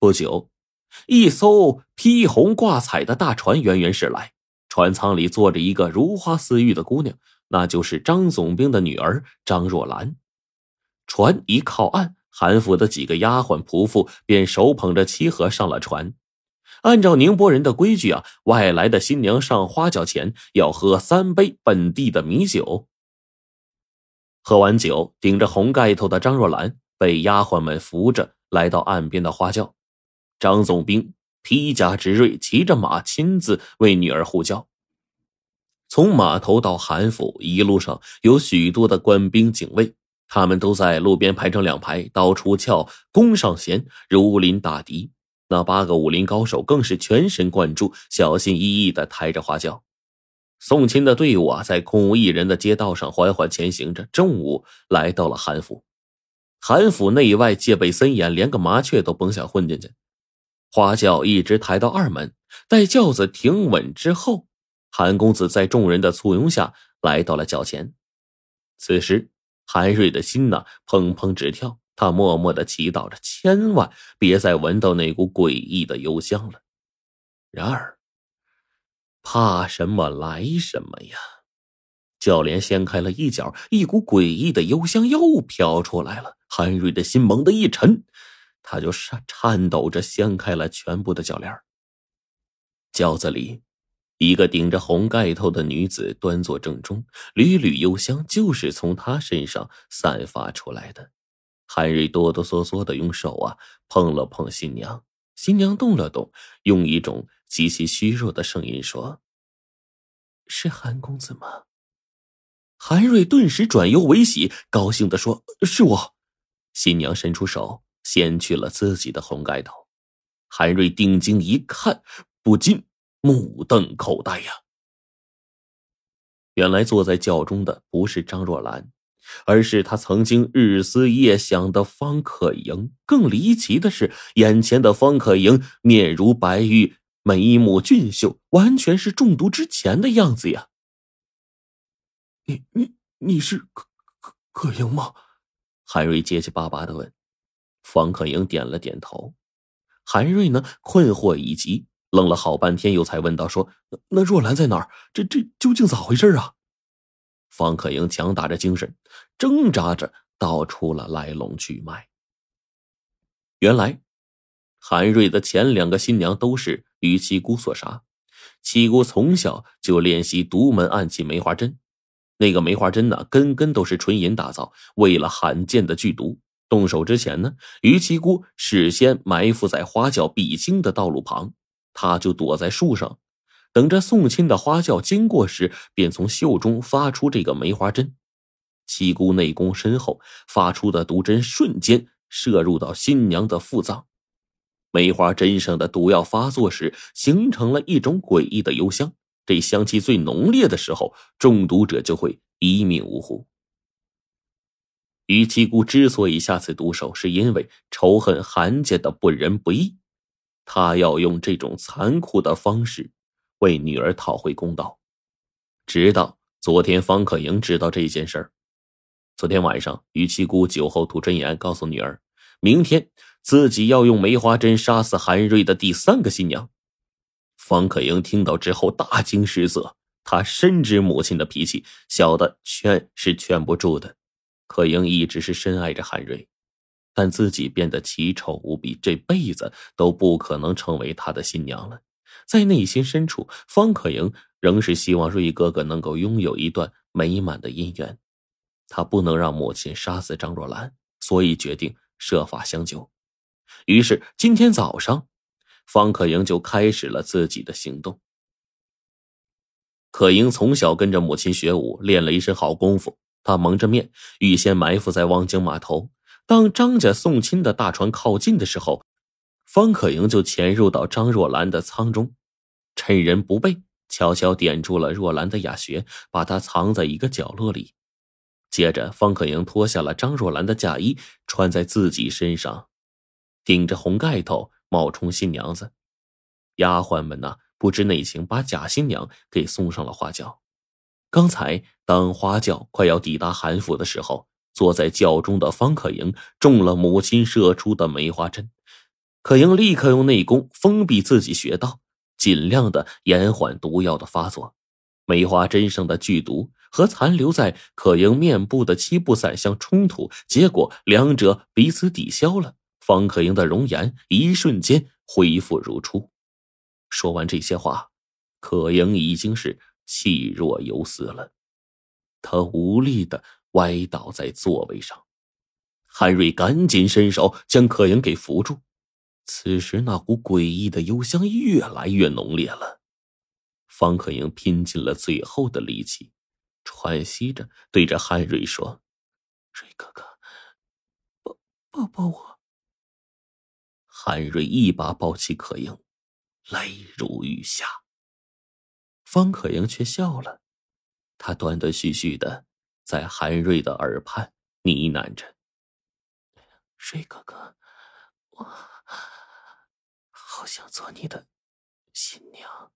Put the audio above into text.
不久，一艘披红挂彩的大船远远驶来，船舱里坐着一个如花似玉的姑娘，那就是张总兵的女儿张若兰。船一靠岸，韩府的几个丫鬟仆妇便手捧着漆盒上了船。按照宁波人的规矩啊，外来的新娘上花轿前要喝三杯本地的米酒。喝完酒，顶着红盖头的张若兰被丫鬟们扶着来到岸边的花轿。张总兵披甲执锐，骑着马亲自为女儿护轿。从码头到韩府，一路上有许多的官兵警卫，他们都在路边排成两排，刀出鞘弓上弦，如临大敌。那八个武林高手更是全神贯注，小心翼翼的抬着花轿。送亲的队伍啊，在空无一人的街道上缓缓前行着。中午来到了韩府，韩府内外戒备森严，连个麻雀都甭想混进去。花轿一直抬到二门，待轿子停稳之后，韩公子在众人的簇拥下来到了轿前。此时，韩瑞的心呐砰砰直跳。他默默的祈祷着，千万别再闻到那股诡异的幽香了。然而，怕什么来什么呀！轿帘掀开了一角，一股诡异的幽香又飘出来了。韩瑞的心猛地一沉，他就颤颤抖着掀开了全部的轿帘。轿子里，一个顶着红盖头的女子端坐正中，缕缕幽香就是从她身上散发出来的。韩瑞哆哆嗦嗦的用手啊碰了碰新娘，新娘动了动，用一种极其虚弱的声音说：“是韩公子吗？”韩瑞顿时转忧为喜，高兴的说：“是我。”新娘伸出手掀去了自己的红盖头，韩瑞定睛一看，不禁目瞪口呆呀！原来坐在轿中的不是张若兰。而是他曾经日思夜想的方可盈。更离奇的是，眼前的方可盈面如白玉，眉目俊秀，完全是中毒之前的样子呀！你你你是可可可盈吗？韩瑞结结巴巴的问。方可莹点了点头。韩瑞呢，困惑已极，愣了好半天，又才问道：“说那若兰在哪儿？这这究竟咋回事啊？”方可英强打着精神，挣扎着道出了来龙去脉。原来，韩瑞的前两个新娘都是于七姑所杀。七姑从小就练习独门暗器梅花针，那个梅花针呢，根根都是纯银打造。为了罕见的剧毒，动手之前呢，于七姑事先埋伏在花轿必经的道路旁，他就躲在树上。等着送亲的花轿经过时，便从袖中发出这个梅花针。七姑内功深厚，发出的毒针瞬间射入到新娘的腹脏。梅花针上的毒药发作时，形成了一种诡异的幽香。这香气最浓烈的时候，中毒者就会一命呜呼。于七姑之所以下此毒手，是因为仇恨韩家的不仁不义，她要用这种残酷的方式。为女儿讨回公道，直到昨天，方可莹知道这件事儿。昨天晚上，于七姑酒后吐真言，告诉女儿，明天自己要用梅花针杀死韩瑞的第三个新娘。方可莹听到之后大惊失色，她深知母亲的脾气，小的劝是劝不住的。可盈一直是深爱着韩瑞，但自己变得奇丑无比，这辈子都不可能成为他的新娘了。在内心深处，方可莹仍是希望瑞哥哥能够拥有一段美满的姻缘。他不能让母亲杀死张若兰，所以决定设法相救。于是今天早上，方可莹就开始了自己的行动。可莹从小跟着母亲学武，练了一身好功夫。他蒙着面，预先埋伏在望京码头。当张家送亲的大船靠近的时候，方可盈就潜入到张若兰的舱中。趁人不备，悄悄点住了若兰的哑穴，把她藏在一个角落里。接着，方可莹脱下了张若兰的嫁衣，穿在自己身上，顶着红盖头冒充新娘子。丫鬟们呢，不知内情，把假新娘给送上了花轿。刚才，当花轿快要抵达韩府的时候，坐在轿中的方可莹中了母亲射出的梅花针。可莹立刻用内功封闭自己穴道，尽量的延缓毒药的发作。梅花针上的剧毒和残留在可莹面部的七步散相冲突，结果两者彼此抵消了。方可莹的容颜一瞬间恢复如初。说完这些话，可莹已经是气若游丝了，他无力的歪倒在座位上。韩瑞赶紧伸手将可莹给扶住。此时那股诡异的幽香越来越浓烈了。方可莹拼尽了最后的力气，喘息着对着韩瑞说：“瑞哥哥，抱抱抱我。”韩瑞一把抱起可莹，泪如雨下。方可莹却笑了，她断断续续的在韩瑞的耳畔呢喃着。瑞哥哥，我好想做你的新娘。